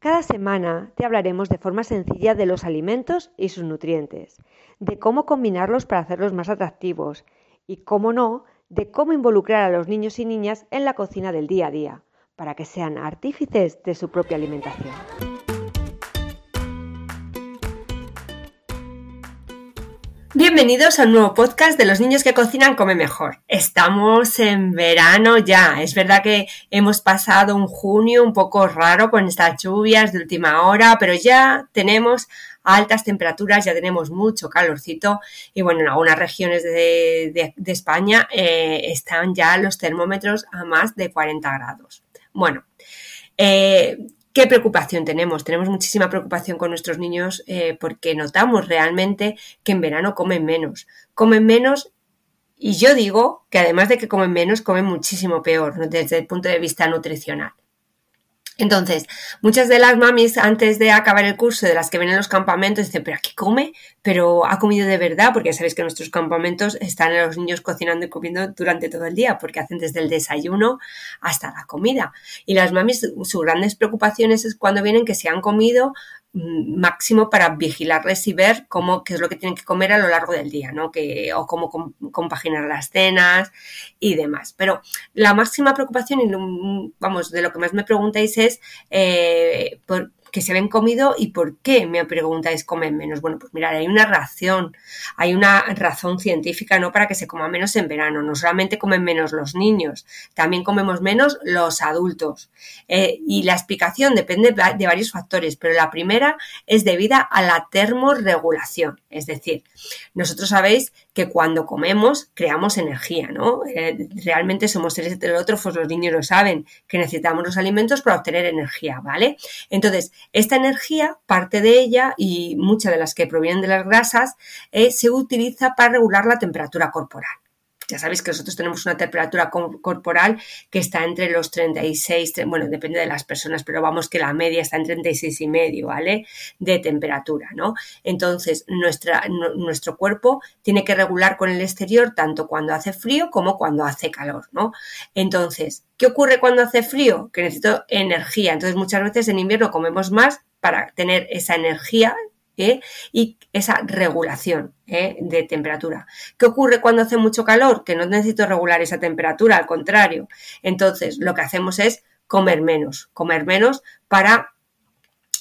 Cada semana te hablaremos de forma sencilla de los alimentos y sus nutrientes, de cómo combinarlos para hacerlos más atractivos y, cómo no, de cómo involucrar a los niños y niñas en la cocina del día a día, para que sean artífices de su propia alimentación. Bienvenidos a un nuevo podcast de los niños que cocinan come mejor. Estamos en verano ya. Es verdad que hemos pasado un junio un poco raro con estas lluvias de última hora, pero ya tenemos altas temperaturas, ya tenemos mucho calorcito y bueno, en algunas regiones de, España eh, están ya los termómetros a más de 40 grados. Bueno, eh, ¿Qué preocupación tenemos? Tenemos muchísima preocupación con nuestros niños eh, porque notamos realmente que en verano comen menos. Comen menos y yo digo que además de que comen menos, comen muchísimo peor desde el punto de vista nutricional. Entonces, muchas de las mamis antes de acabar el curso, de las que ven en los campamentos, dicen, pero aquí come, pero ha comido de verdad, porque sabéis que nuestros campamentos están los niños cocinando y comiendo durante todo el día, porque hacen desde el desayuno hasta la comida. Y las mamis, sus grandes preocupaciones es cuando vienen que se han comido máximo para vigilarles y ver cómo, qué es lo que tienen que comer a lo largo del día, ¿no? Que, o cómo compaginar las cenas y demás. Pero la máxima preocupación, y vamos, de lo que más me preguntáis es eh, por, que se ven comido y por qué, me preguntáis, comen menos. Bueno, pues mirad, hay una razón, hay una razón científica, ¿no? Para que se coma menos en verano. No solamente comen menos los niños, también comemos menos los adultos. Eh, y la explicación depende de varios factores, pero la primera es debida a la termorregulación. Es decir, nosotros sabéis que cuando comemos creamos energía, ¿no? Eh, realmente somos seres heterótrofos, los niños lo saben, que necesitamos los alimentos para obtener energía, ¿vale? Entonces, esta energía, parte de ella y muchas de las que provienen de las grasas, eh, se utiliza para regular la temperatura corporal. Ya sabéis que nosotros tenemos una temperatura corporal que está entre los 36, bueno, depende de las personas, pero vamos que la media está en 36 y medio, ¿vale? De temperatura, ¿no? Entonces, nuestra, nuestro cuerpo tiene que regular con el exterior tanto cuando hace frío como cuando hace calor, ¿no? Entonces, ¿qué ocurre cuando hace frío? Que necesito energía. Entonces, muchas veces en invierno comemos más para tener esa energía ¿eh? y esa regulación ¿eh? de temperatura. ¿Qué ocurre cuando hace mucho calor? Que no necesito regular esa temperatura, al contrario. Entonces, lo que hacemos es comer menos, comer menos para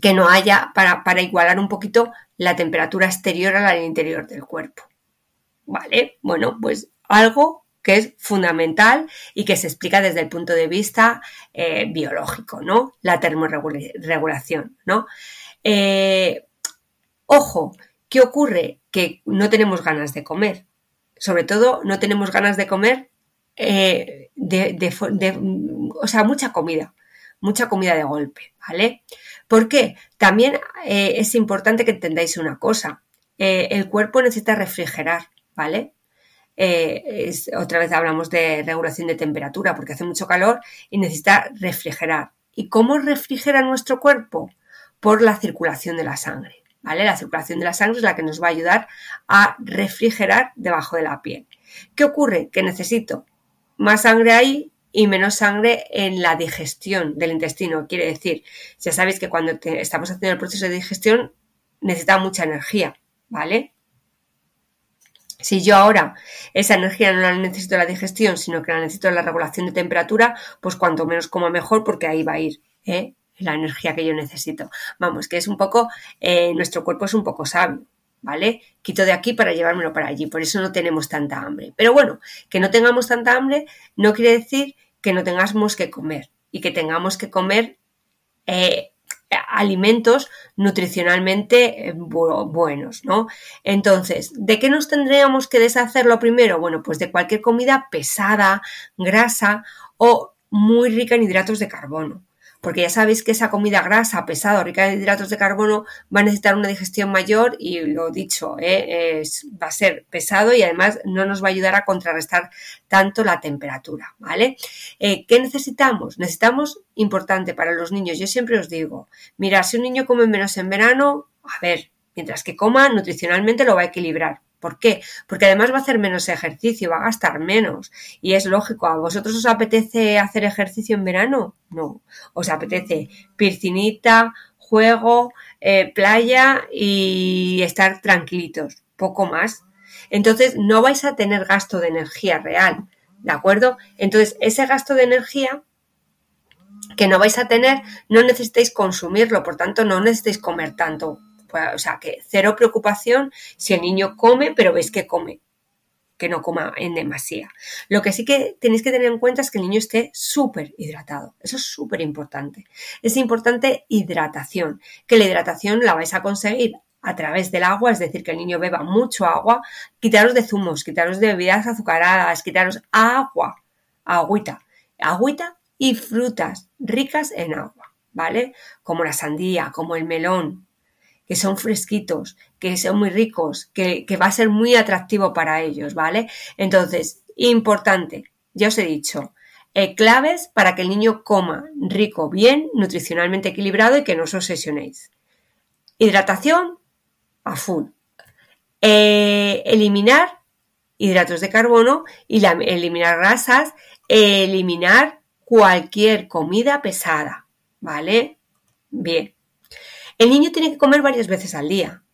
que no haya, para, para igualar un poquito la temperatura exterior a la del interior del cuerpo. ¿Vale? Bueno, pues algo que es fundamental y que se explica desde el punto de vista eh, biológico, ¿no? La termorregulación, ¿no? Ojo, ¿qué ocurre? Que no tenemos ganas de comer. Sobre todo, no tenemos ganas de comer eh, de, o sea, mucha comida, mucha comida de golpe, ¿vale? ¿Por qué? También eh, es importante que entendáis una cosa. Eh, el cuerpo necesita refrigerar, ¿vale? otra vez hablamos de regulación de temperatura porque hace mucho calor y necesita refrigerar. ¿Y cómo refrigera nuestro cuerpo? Por la circulación de la sangre. La circulación de la sangre es la que nos va a ayudar a refrigerar debajo de la piel. ¿Qué ocurre? Que necesito más sangre ahí y menos sangre en la digestión del intestino. Quiere decir, ya sabéis que cuando estamos haciendo el proceso de digestión necesita mucha energía, ¿vale? Si yo ahora esa energía no la necesito en la digestión, sino que la necesito en la regulación de temperatura, pues cuanto menos como mejor porque ahí va a ir. ¿eh? La energía que yo necesito. Vamos, que es un poco, eh, nuestro cuerpo es un poco sabio, ¿vale? Quito de aquí para llevármelo para allí, por eso no tenemos tanta hambre. Pero bueno, que no tengamos tanta hambre no quiere decir que no tengamos que comer y que tengamos que comer eh, alimentos nutricionalmente eh, buenos, ¿no? Entonces, ¿de qué nos tendríamos que deshacer lo primero? Bueno, pues de cualquier comida pesada, grasa o muy rica en hidratos de carbono. Porque ya sabéis que esa comida grasa, pesada, rica en hidratos de carbono, va a necesitar una digestión mayor y lo dicho, ¿eh? va a ser pesado y además no nos va a ayudar a contrarrestar tanto la temperatura, ¿vale? Eh, ¿Qué necesitamos? Necesitamos, importante para los niños, yo siempre os digo, mira, si un niño come menos en verano, a ver, mientras que coma, nutricionalmente lo va a equilibrar. ¿Por qué? Porque además va a hacer menos ejercicio, va a gastar menos. Y es lógico, ¿a vosotros os apetece hacer ejercicio en verano? No. Os apetece piscinita, juego, eh, playa y estar tranquilitos, poco más. Entonces no vais a tener gasto de energía real, ¿de acuerdo? Entonces ese gasto de energía que no vais a tener, no necesitáis consumirlo, por tanto no necesitáis comer tanto o sea, que cero preocupación si el niño come, pero veis que come, que no coma en demasía. Lo que sí que tenéis que tener en cuenta es que el niño esté súper hidratado. Eso es súper importante. Es importante hidratación, que la hidratación la vais a conseguir a través del agua, es decir, que el niño beba mucho agua, quitaros de zumos, quitaros de bebidas azucaradas, quitaros agua, agüita, agüita y frutas ricas en agua, ¿vale? Como la sandía, como el melón, que son fresquitos, que son muy ricos, que, va a ser muy atractivo para ellos, ¿vale? Entonces, importante, ya os he dicho, eh, claves para que el niño coma rico, bien, nutricionalmente equilibrado y que no os obsesionéis. Hidratación a full. Eh, eliminar hidratos de carbono y eliminar grasas, eliminar cualquier comida pesada, ¿vale? Bien. El niño tiene que comer varias veces al día.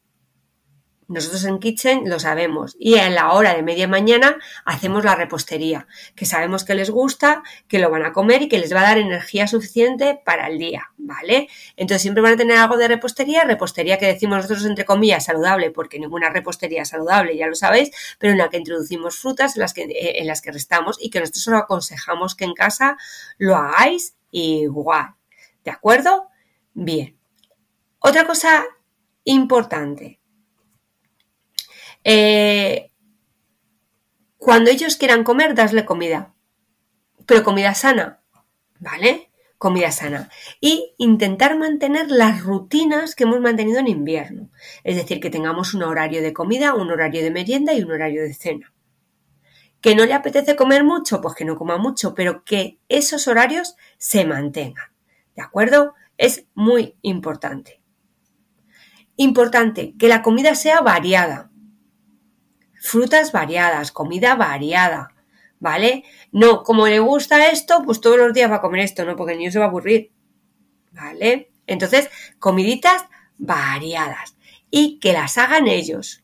Nosotros en Kitchen lo sabemos y en la hora de media mañana hacemos la repostería, que sabemos que les gusta, que lo van a comer y que les va a dar energía suficiente para el día, ¿vale? Entonces siempre van a tener algo de repostería, repostería que decimos nosotros entre comillas saludable, porque ninguna repostería es saludable, ya lo sabéis, pero en la que introducimos frutas, en las que, eh, en las que restamos y que nosotros os aconsejamos que en casa lo hagáis igual, ¿de acuerdo? Bien. Otra cosa importante. Eh, cuando ellos quieran comer, dasle comida. Pero comida sana, ¿vale? Comida sana. Y intentar mantener las rutinas que hemos mantenido en invierno. Es decir, que tengamos un horario de comida, un horario de merienda y un horario de cena. ¿Que no le apetece comer mucho? Pues que no coma mucho, pero que esos horarios se mantengan. ¿De acuerdo? Es muy importante. Importante, que la comida sea variada. Frutas variadas, comida variada, ¿vale? No, como le gusta esto, pues todos los días va a comer esto, ¿no? Porque el niño se va a aburrir, ¿vale? Entonces, comiditas variadas y que las hagan ellos.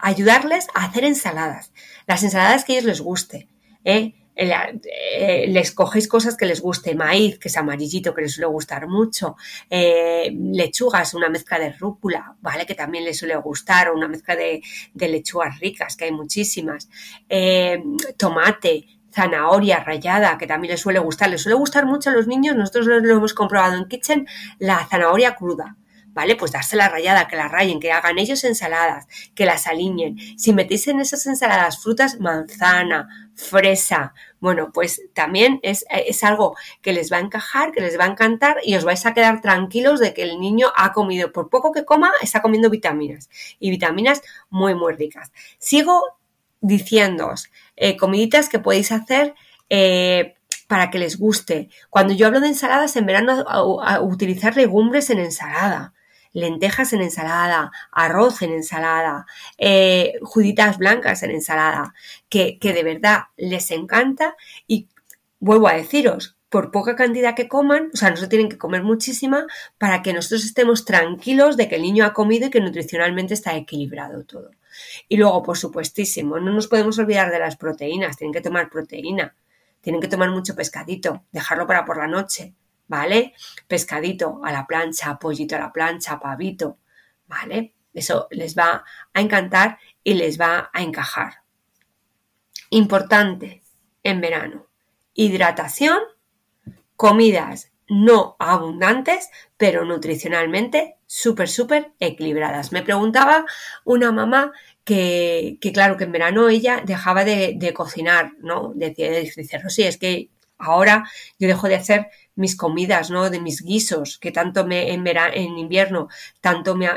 ayudarles a hacer ensaladas, las ensaladas que a ellos les guste, ¿eh? Eh, les cogéis cosas que les guste, maíz, que es amarillito, que les suele gustar mucho, eh, lechugas, una mezcla de rúcula, ¿vale? Que también les suele gustar, o una mezcla de, lechugas ricas, que hay muchísimas, eh, tomate, zanahoria rallada, que también les suele gustar, les suele gustar mucho a los niños, nosotros lo hemos comprobado en Kitchen, la zanahoria cruda, ¿vale? Pues la rayada, que la rayen, que hagan ellos ensaladas, que las alineen. Si metéis en esas ensaladas frutas, manzana, fresa, bueno, pues también es, es, algo que les va a encajar, que les va a encantar y os vais a quedar tranquilos de que el niño ha comido, por poco que coma, está comiendo vitaminas y vitaminas muy, muy ricas. Sigo diciéndoos eh, comiditas que podéis hacer eh, para que les guste. Cuando yo hablo de ensaladas, en verano a utilizar legumbres en ensalada lentejas en ensalada, arroz en ensalada, eh, juditas blancas en ensalada, que, que de verdad les encanta y vuelvo a deciros, por poca cantidad que coman, o sea, no se tienen que comer muchísima para que nosotros estemos tranquilos de que el niño ha comido y que nutricionalmente está equilibrado todo. Y luego, por supuestísimo, no nos podemos olvidar de las proteínas, tienen que tomar proteína, tienen que tomar mucho pescadito, dejarlo para por la noche, ¿vale? Pescadito a la plancha, pollito a la plancha, pavito, ¿vale? Eso les va a encantar y les va a encajar. Importante en verano. Hidratación, comidas no abundantes, pero nutricionalmente súper, súper equilibradas. Me preguntaba una mamá que, claro, que en verano ella dejaba de, cocinar, ¿no? Decía, dice, sí, es que ahora yo dejo de hacer mis comidas, ¿no? De mis guisos, que tanto me, en, en invierno tanto, me,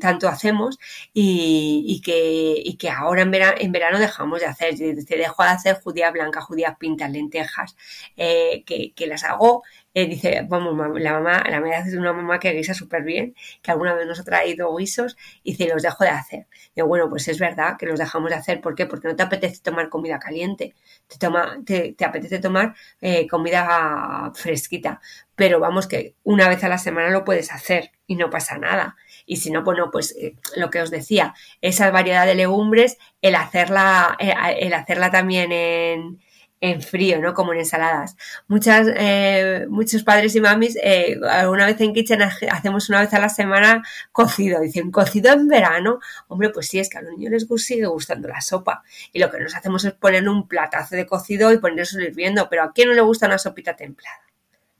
tanto hacemos y, que, y que ahora en verano, en verano dejamos de hacer. Se dejó de hacer judía blanca, judías pintas, lentejas, eh, que, que las hago eh, dice, vamos, la mamá, la mamá es una mamá que guisa súper bien, que alguna vez nos ha traído guisos y dice, los dejo de hacer. Digo, bueno, pues es verdad que los dejamos de hacer. ¿Por qué? Porque no te apetece tomar comida caliente, te, toma, te, apetece tomar eh, comida fresquita. Pero vamos, que una vez a la semana lo puedes hacer y no pasa nada. Y si no, bueno, pues eh, lo que os decía, esa variedad de legumbres, el hacerla, el hacerla también en, en frío, ¿no? Como en ensaladas. Muchas, eh, muchos padres y mamis, eh, alguna vez en Kitchen hacemos una vez a la semana cocido. Dicen, ¿cocido en verano? Hombre, pues sí, es que a los niños les sigue gustando la sopa. Y lo que nos hacemos es poner un platazo de cocido y ponerlo hirviendo. Pero ¿a quién no le gusta una sopita templada?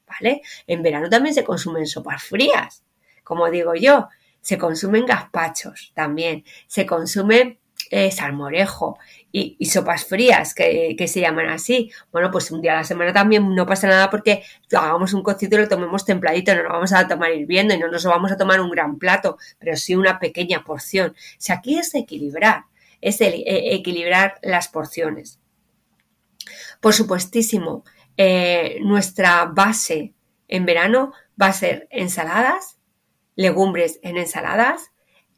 ¿Vale? En verano también se consumen sopas frías. Como digo yo, se consumen gazpachos también. Se consume eh, salmorejo y, sopas frías que, se llaman así. Bueno, pues un día a la semana también no pasa nada porque hagamos un cocido y lo tomemos templadito, no lo vamos a tomar hirviendo y no nos vamos a tomar un gran plato, pero sí una pequeña porción. Si aquí es equilibrar, es e, equilibrar las porciones. Por supuestísimo, eh, nuestra base en verano va a ser ensaladas, legumbres en ensaladas,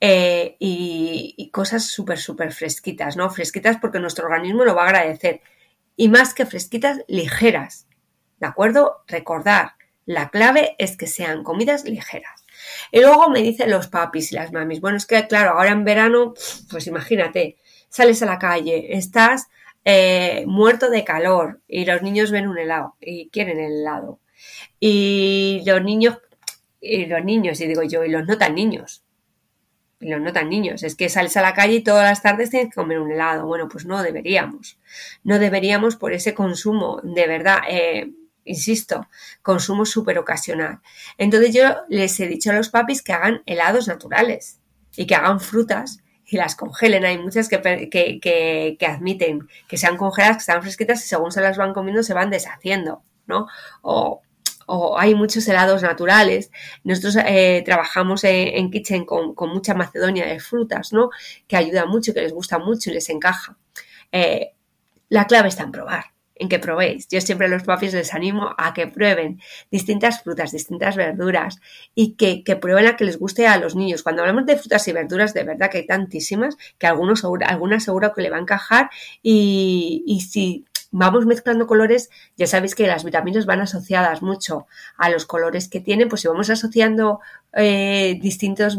eh, y, cosas súper, súper fresquitas, ¿no? Fresquitas porque nuestro organismo lo va a agradecer. Y más que fresquitas, ligeras. ¿De acuerdo? Recordar, la clave es que sean comidas ligeras. Y luego me dicen los papis y las mamis, bueno, es que claro, ahora en verano, pues imagínate, sales a la calle, estás eh, muerto de calor y los niños ven un helado y quieren el helado. Y los niños, y los niños, y digo yo, y los no tan niños, los no tan niños. Es que sales a la calle y todas las tardes tienes que comer un helado. Bueno, pues no deberíamos. No deberíamos por ese consumo, de verdad. Eh, insisto, consumo súper ocasional. Entonces yo les he dicho a los papis que hagan helados naturales y que hagan frutas y las congelen. Hay muchas que, que, que, admiten que sean congeladas, que están fresquitas y según se las van comiendo se van deshaciendo, ¿no? O o hay muchos helados naturales. Nosotros eh, trabajamos en, Kitchen con, mucha macedonia de frutas, ¿no? Que ayuda mucho, que les gusta mucho y les encaja. Eh, la clave está en probar, en que probéis. Yo siempre a los papis les animo a que prueben distintas frutas, distintas verduras y que, prueben a que les guste a los niños. Cuando hablamos de frutas y verduras, de verdad que hay tantísimas que algunos, algunas seguro que le va a encajar y, y si vamos mezclando colores, ya sabéis que las vitaminas van asociadas mucho a los colores que tienen, pues si vamos asociando eh, distintas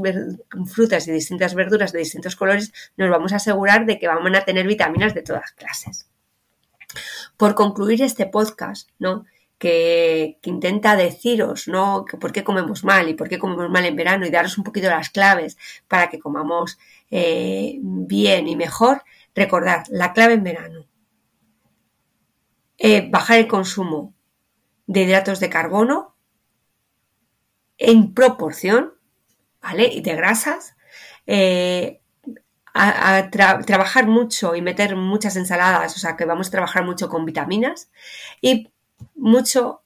frutas y distintas verduras de distintos colores, nos vamos a asegurar de que van a tener vitaminas de todas clases. Por concluir este podcast, ¿no? Que, intenta deciros, ¿no? Que por qué comemos mal y por qué comemos mal en verano y daros un poquito las claves para que comamos eh, bien y mejor. Recordad, la clave en verano eh, bajar el consumo de hidratos de carbono en proporción, ¿vale? Y de grasas. Eh, a, trabajar mucho y meter muchas ensaladas, o sea que vamos a trabajar mucho con vitaminas y mucho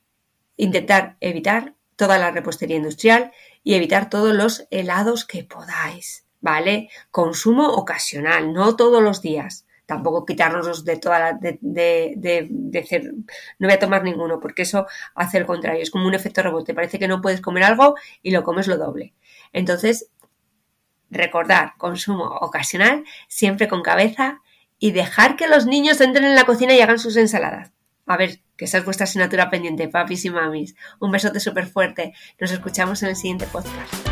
intentar evitar toda la repostería industrial y evitar todos los helados que podáis, ¿vale? Consumo ocasional, no todos los días tampoco quitarnos de toda la, de, de, decir, no voy a tomar ninguno, porque eso hace el contrario, es como un efecto rebote, parece que no puedes comer algo y lo comes lo doble. Entonces, recordar, consumo ocasional, siempre con cabeza y dejar que los niños entren en la cocina y hagan sus ensaladas. A ver, que esa es vuestra asignatura pendiente, papis y mamis. Un besote súper fuerte. Nos escuchamos en el siguiente podcast.